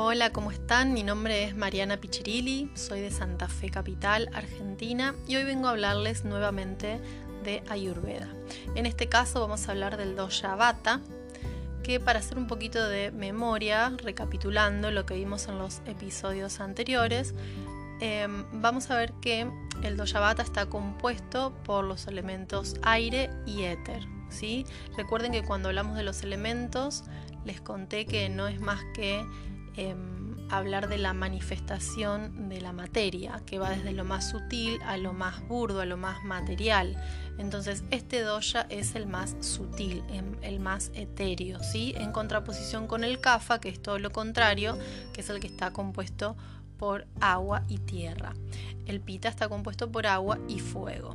Hola, ¿cómo están? Mi nombre es Mariana Pichirilli, soy de Santa Fe Capital, Argentina, y hoy vengo a hablarles nuevamente de Ayurveda. En este caso vamos a hablar del Dosha Vata, que para hacer un poquito de memoria, recapitulando lo que vimos en los episodios anteriores, em, vamos a ver que el Dosha Vata está compuesto por los elementos aire y éter. ¿sí? Recuerden que cuando hablamos de los elementos, les conté que no es más que Em, hablar de la manifestación de la materia, que va desde lo más sutil a lo más burdo, a lo más material. Entonces, este doya es el más sutil, em, el más etéreo, ¿sí? En contraposición con el kafa, que es todo lo contrario, que es el que está compuesto por agua y tierra. El pita está compuesto por agua y fuego.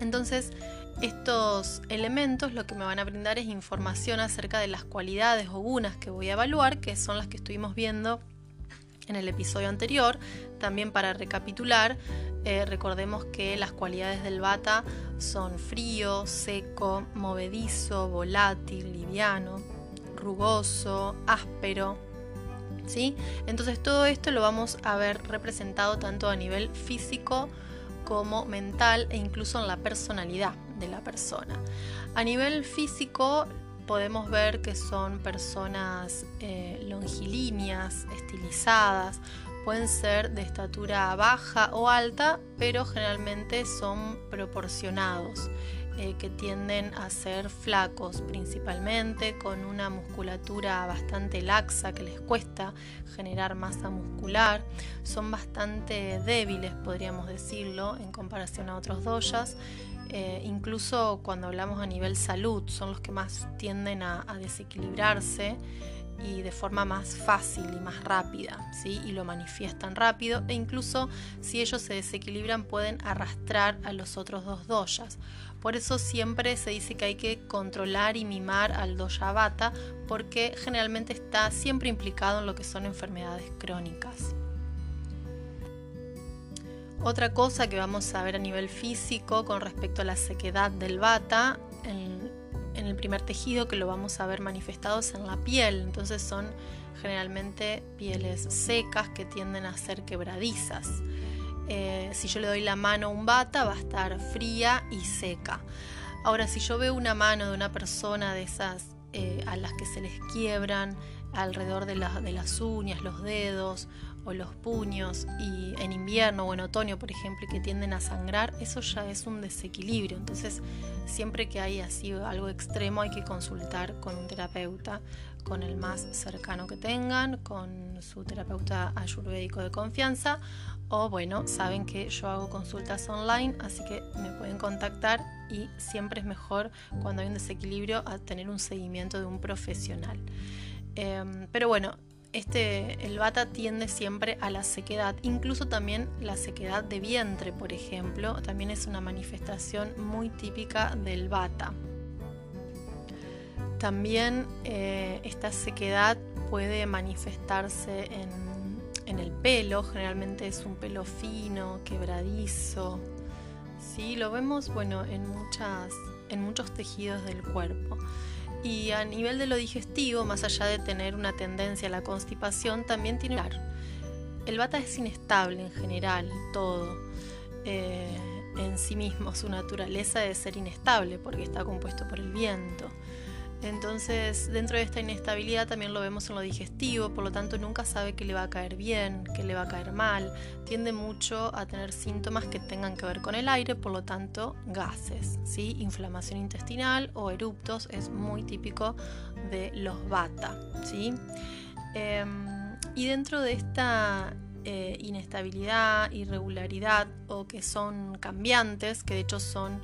Entonces, estos elementos lo que me van a brindar es información acerca de las cualidades o gunas que voy a evaluar, que son las que estuvimos viendo en el episodio anterior. También para recapitular, eh, recordemos que las cualidades del bata son frío, seco, movedizo, volátil, liviano, rugoso, áspero. ¿sí? Entonces todo esto lo vamos a ver representado tanto a nivel físico como mental e incluso en la personalidad de la persona. A nivel físico podemos ver que son personas eh, longilíneas, estilizadas, pueden ser de estatura baja o alta, pero generalmente son proporcionados. Eh, que tienden a ser flacos principalmente, con una musculatura bastante laxa que les cuesta generar masa muscular, son bastante débiles podríamos decirlo en comparación a otros doyas, eh, incluso cuando hablamos a nivel salud son los que más tienden a, a desequilibrarse y de forma más fácil y más rápida, ¿sí? y lo manifiestan rápido e incluso si ellos se desequilibran pueden arrastrar a los otros dos doyas. Por eso siempre se dice que hay que controlar y mimar al doya vata porque generalmente está siempre implicado en lo que son enfermedades crónicas. Otra cosa que vamos a ver a nivel físico con respecto a la sequedad del bata, en el primer tejido que lo vamos a ver manifestados en la piel. Entonces son generalmente pieles secas que tienden a ser quebradizas. Eh, si yo le doy la mano a un bata va a estar fría y seca. Ahora, si yo veo una mano de una persona de esas eh, a las que se les quiebran alrededor de, de las uñas, los dedos o los puños y en invierno o en otoño, por ejemplo, que tienden a sangrar, eso ya es un desequilibrio. Entonces, siempre que hay así algo extremo hay que consultar con un terapeuta, con el más cercano que tengan, con su terapeuta ayurvédico de confianza o bueno, saben que yo hago consultas online, así que me pueden contactar y siempre es mejor cuando hay un desequilibrio tener un seguimiento de un profesional. Em, pero bueno, este, el bata tiende siempre a la sequedad, incluso también la sequedad de vientre, por ejemplo, también es una manifestación muy típica del bata. También eh, esta sequedad puede manifestarse en, el pelo, generalmente es un pelo fino, quebradizo. ¿sí? Lo vemos bueno, en, muchas, en muchos tejidos del cuerpo. Y a nivel de lo digestivo, más allá de tener una tendencia a la constipación, también tiene... El bata es inestable en general, todo. Eh, en sí mismo, su naturaleza es ser inestable porque está compuesto por el viento. Entonces, dentro de esta inestabilidad también lo vemos en lo digestivo, por lo tanto nunca sabe qué le va a caer bien, qué le va a caer mal. Tiende mucho a tener síntomas que tengan que ver con el aire, por lo tanto gases, ¿sí? inflamación intestinal o eruptos es muy típico de los bata. ¿sí? Em, y dentro de esta eh, inestabilidad, irregularidad o que son cambiantes, que de hecho son...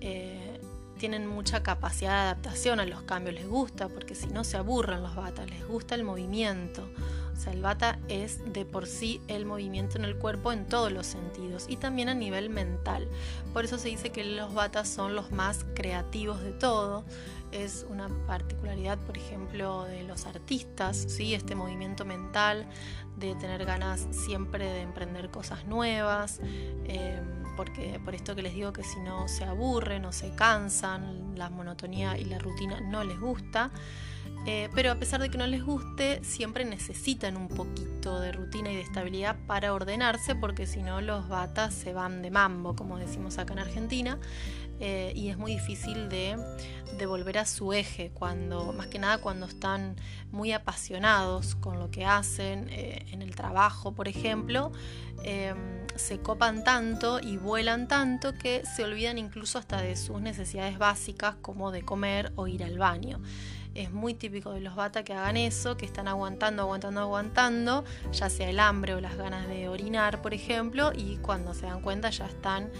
Eh, tienen mucha capacidad de adaptación a los cambios, les gusta, porque si no se aburran los bata, les gusta el movimiento. O sea, el bata es de por sí el movimiento en el cuerpo en todos los sentidos y también a nivel mental. Por eso se dice que los batas son los más creativos de todo. Es una particularidad, por ejemplo, de los artistas, ¿sí? este movimiento mental de tener ganas siempre de emprender cosas nuevas. Eh, porque por esto que les digo que si no se aburren o se cansan, la monotonía y la rutina no les gusta. Eh, pero a pesar de que no les guste, siempre necesitan un poquito de rutina y de estabilidad para ordenarse, porque si no los batas se van de mambo, como decimos acá en Argentina, eh, y es muy difícil de, volver a su eje, cuando, más que nada cuando están muy apasionados con lo que hacen, eh, en el trabajo, por ejemplo, se copan tanto y vuelan tanto que se olvidan incluso hasta de sus necesidades básicas como de comer o ir al baño. Es muy típico de los bata que hagan eso, que están aguantando, aguantando, aguantando, ya sea el hambre o las ganas de orinar, por ejemplo, y cuando se dan cuenta ya están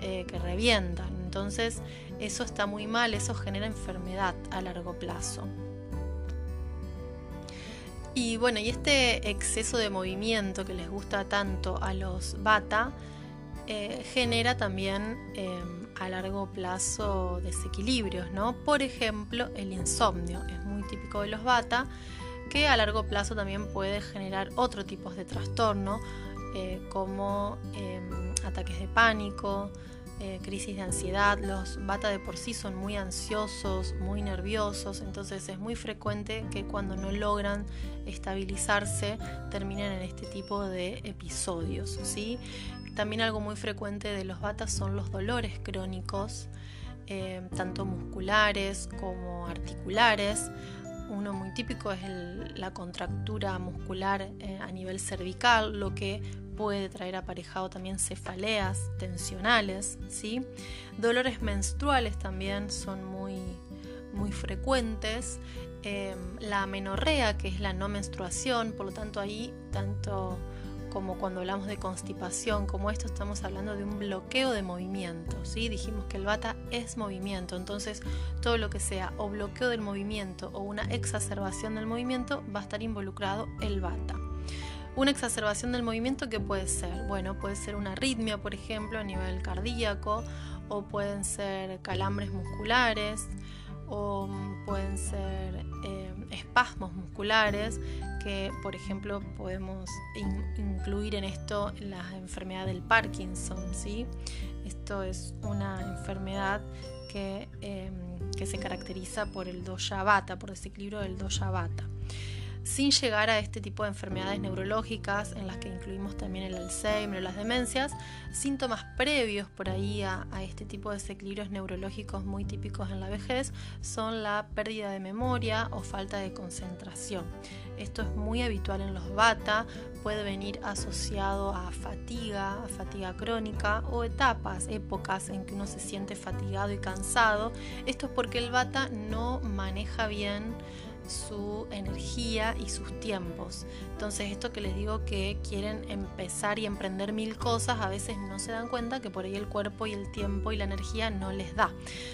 eh, que revientan. Entonces eso está muy mal, eso genera enfermedad a largo plazo. Y bueno, y este exceso de movimiento que les gusta tanto a los bata eh, genera también em, a largo plazo desequilibrios, ¿no? Por ejemplo, el insomnio es muy típico de los bata, que a largo plazo también puede generar otro tipo de trastorno, eh, como ataques de pánico, eh, crisis de ansiedad. Los bata de por sí son muy ansiosos, muy nerviosos, entonces es muy frecuente que cuando no logran estabilizarse terminen en este tipo de episodios. ¿sí? También algo muy frecuente de los batas son los dolores crónicos, eh, tanto musculares como articulares. Uno muy típico es la contractura muscular eh, a nivel cervical, lo que puede traer aparejado también cefaleas tensionales, ¿sí? Dolores menstruales también son muy, muy frecuentes. Em, la amenorrea, que es la no menstruación, por lo tanto ahí tanto como cuando hablamos de constipación, como esto estamos hablando de un bloqueo de movimiento, ¿sí? Dijimos que el bata es movimiento, entonces todo lo que sea o bloqueo del movimiento o una exacerbación del movimiento va a estar involucrado el bata. Una exacerbación del movimiento que puede ser, bueno, puede ser una arritmia, por ejemplo, a nivel cardíaco, o pueden ser calambres musculares, o pueden ser eh, espasmos musculares que por ejemplo podemos incluir en esto la enfermedad del Parkinson ¿sí? esto es una enfermedad que, em, que se caracteriza por el dosha vata por desequilibrio del dosha vata sin llegar a este tipo de enfermedades neurológicas en las que incluimos también el Alzheimer o las demencias, síntomas previos por ahí a, este tipo de desequilibrios neurológicos muy típicos en la vejez son la pérdida de memoria o falta de concentración. Esto es muy habitual en los bata, puede venir asociado a fatiga, a fatiga crónica o etapas, épocas en que uno se siente fatigado y cansado. Esto es porque el bata no maneja bien su energía y sus tiempos. Entonces esto que les digo que quieren empezar y emprender mil cosas, a veces no se dan cuenta que por ahí el cuerpo y el tiempo y la energía no les da.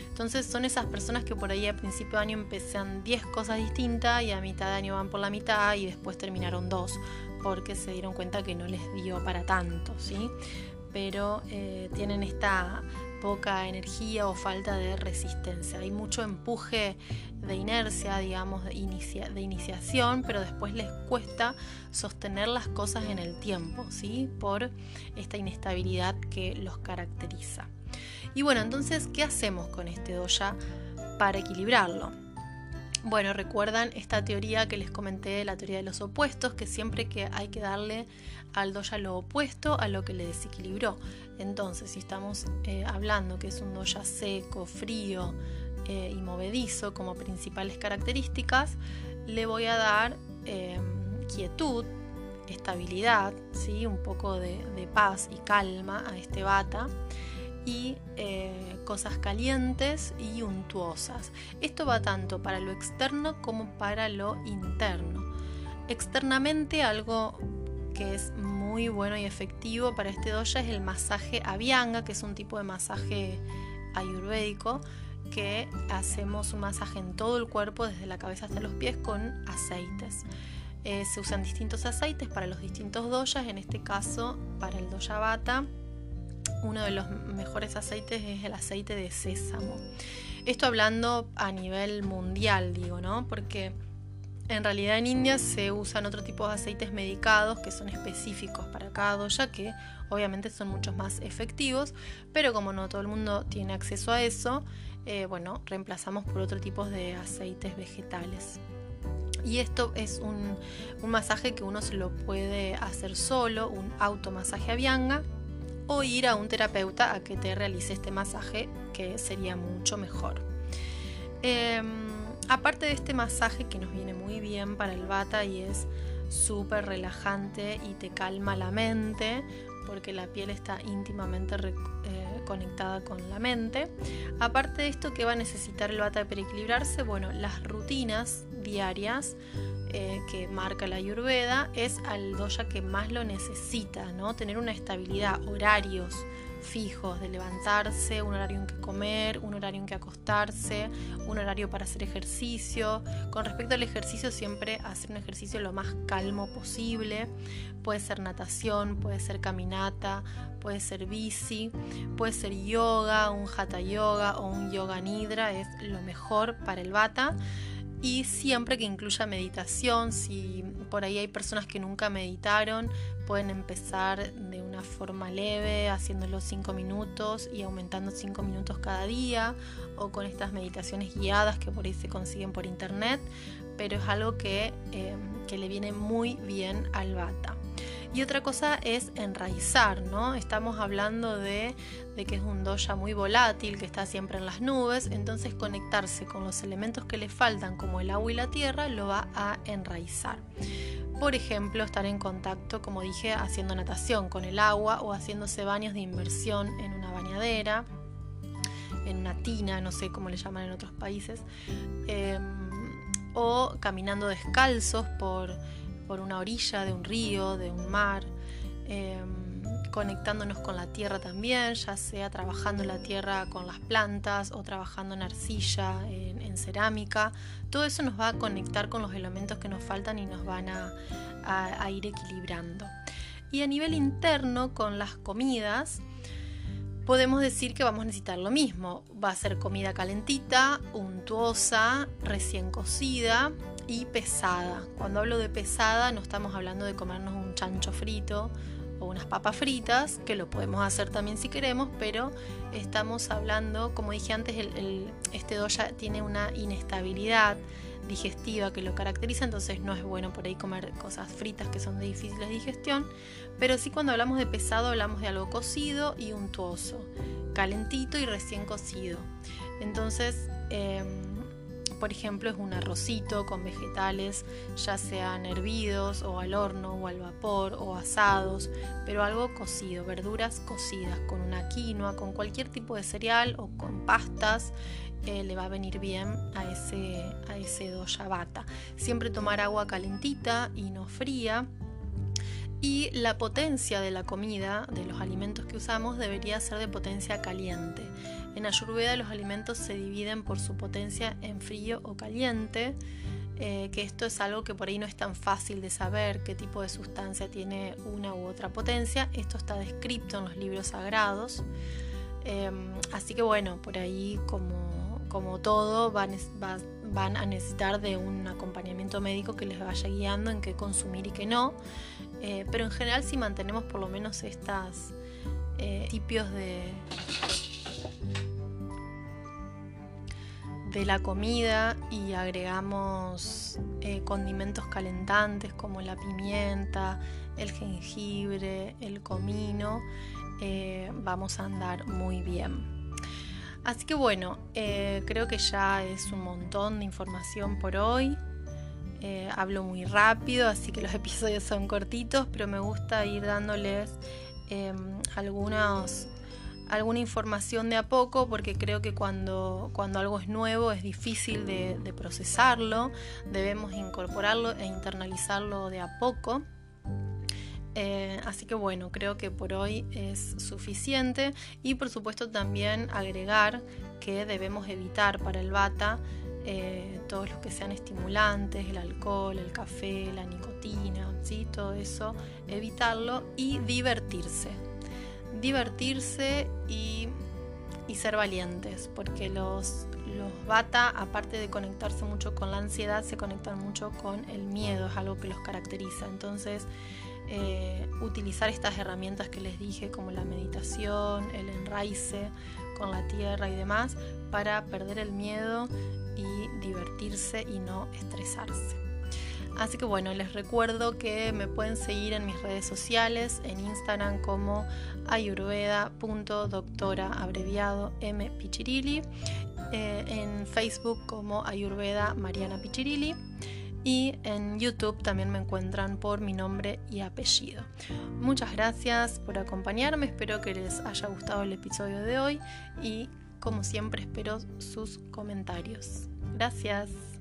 Entonces son esas personas que por ahí a principio de año empiezan 10 cosas distintas y a mitad de año van por la mitad y después terminaron dos porque se dieron cuenta que no les dio para tanto, ¿sí? Pero eh, tienen esta poca energía o falta de resistencia. Hay mucho empuje de inercia, digamos, de, iniciación, pero después les cuesta sostener las cosas en el tiempo, ¿sí? Por esta inestabilidad que los caracteriza. Y bueno, entonces, ¿qué hacemos con este doya para equilibrarlo? Bueno, recuerdan esta teoría que les comenté, la teoría de los opuestos, que siempre que hay que darle al doya lo opuesto a lo que le desequilibró. Entonces, si estamos eh, hablando que es un doya seco, frío eh, y movedizo como principales características, le voy a dar eh, quietud, estabilidad, ¿sí? un poco de, paz y calma a este bata y cosas calientes y untuosas. Esto va tanto para lo externo como para lo interno. Externamente algo que es muy bueno y efectivo para este doya es el masaje avianga, que es un tipo de masaje ayurvédico que hacemos un masaje en todo el cuerpo, desde la cabeza hasta los pies, con aceites. Eh, se usan distintos aceites para los distintos doyas, en este caso para el doya bata. Uno de los mejores aceites es el aceite de sésamo. Esto hablando a nivel mundial, digo, ¿no? Porque En realidad en India se usan otro tipo de aceites medicados que son específicos para cada doya que obviamente son muchos más efectivos, pero como no todo el mundo tiene acceso a eso, eh, bueno, reemplazamos por otro tipo de aceites vegetales. Y esto es un, un, masaje que uno se lo puede hacer solo, un automasaje a vianga, o ir a un terapeuta a que te realice este masaje, que sería mucho mejor. Em, aparte de este masaje que nos viene muy bien para el bata y es súper relajante y te calma la mente, porque la piel está íntimamente eh, conectada con la mente. Aparte de esto, ¿qué va a necesitar el bata para equilibrarse? Bueno, las rutinas diarias eh, que marca la Ayurveda es al doya que más lo necesita, ¿no? Tener una estabilidad, horarios, fijos de levantarse, un horario en que comer, un horario en que acostarse, un horario para hacer ejercicio. Con respecto al ejercicio, siempre hacer un ejercicio lo más calmo posible. Puede ser natación, puede ser caminata, puede ser bici, puede ser yoga, un hatha yoga o un yoga nidra, es lo mejor para el bata y siempre que incluya meditación, si por ahí hay personas que nunca meditaron, pueden empezar de una forma leve, haciéndolo 5 minutos y aumentando 5 minutos cada día, o con estas meditaciones guiadas que por ahí se consiguen por internet, pero es algo que, eh, que le viene muy bien al bata. Y otra cosa es enraizar, ¿no? Estamos hablando de, que es un doya muy volátil, que está siempre en las nubes, entonces conectarse con los elementos que le faltan, como el agua y la tierra, lo va a enraizar. Por ejemplo, estar en contacto, como dije, haciendo natación con el agua o haciéndose baños de inversión en una bañadera, en una tina, no sé cómo le llaman en otros países, em, o caminando descalzos por por una orilla de un río, de un mar, em, conectándonos con la tierra también, ya sea trabajando la tierra con las plantas o trabajando en arcilla, en, cerámica. Todo eso nos va a conectar con los elementos que nos faltan y nos van a ir equilibrando. Y a nivel interno, con las comidas, podemos decir que vamos a necesitar lo mismo. Va a ser comida calentita, untuosa, recién cocida, y pesada. Cuando hablo de pesada no estamos hablando de comernos un chancho frito o unas papas fritas, que lo podemos hacer también si queremos, pero estamos hablando, como dije antes, el, este doya tiene una inestabilidad digestiva que lo caracteriza, entonces no es bueno por ahí comer cosas fritas que son de difícil digestión, pero sí cuando hablamos de pesado hablamos de algo cocido y untuoso, calentito y recién cocido. Entonces, em, por ejemplo, es un arrocito con vegetales, ya sean hervidos o al horno o al vapor o asados, pero algo cocido, verduras cocidas con una quinoa, con cualquier tipo de cereal o con pastas. Eh, le va a venir bien a ese, a ese bata. Siempre tomar agua calentita y no fría. Y la potencia de la comida, de los alimentos que usamos, debería ser de potencia caliente. En Ayurveda los alimentos se dividen por su potencia en frío o caliente, eh, que esto es algo que por ahí no es tan fácil de saber qué tipo de sustancia tiene una u otra potencia. Esto está descrito en los libros sagrados. Em, así que bueno, por ahí como, como todo van, van a necesitar de un acompañamiento médico que les vaya guiando en qué consumir y qué no. Eh, pero en general si mantenemos por lo menos estas eh, tipios de de la comida y agregamos eh, condimentos calentantes como la pimienta, el jengibre, el comino, eh, vamos a andar muy bien. Así que bueno, eh, creo que ya es un montón de información por hoy. hablo muy rápido, así que los episodios son cortitos, pero me gusta ir dándoles algunos alguna información de a poco porque creo que cuando, cuando algo es nuevo es difícil de, procesarlo, debemos incorporarlo e internalizarlo de a poco. Eh, así que bueno, creo que por hoy es suficiente y por supuesto también agregar que debemos evitar para el bata eh, todos los que sean estimulantes, el alcohol, el café, la nicotina, ¿sí? todo eso, evitarlo y divertirse divertirse y, ser valientes, porque los, los bata, aparte de conectarse mucho con la ansiedad, se conectan mucho con el miedo, es algo que los caracteriza. Entonces, eh, utilizar estas herramientas que les dije, como la meditación, el enraice con la tierra y demás, para perder el miedo y divertirse y no estresarse. Así que bueno, les recuerdo que me pueden seguir en mis redes sociales, en Instagram como ayurveda.doctora abreviado M Pichirili, eh, en Facebook como Ayurveda Mariana Pichirili y en YouTube también me encuentran por mi nombre y apellido. Muchas gracias por acompañarme, espero que les haya gustado el episodio de hoy y como siempre espero sus comentarios. Gracias.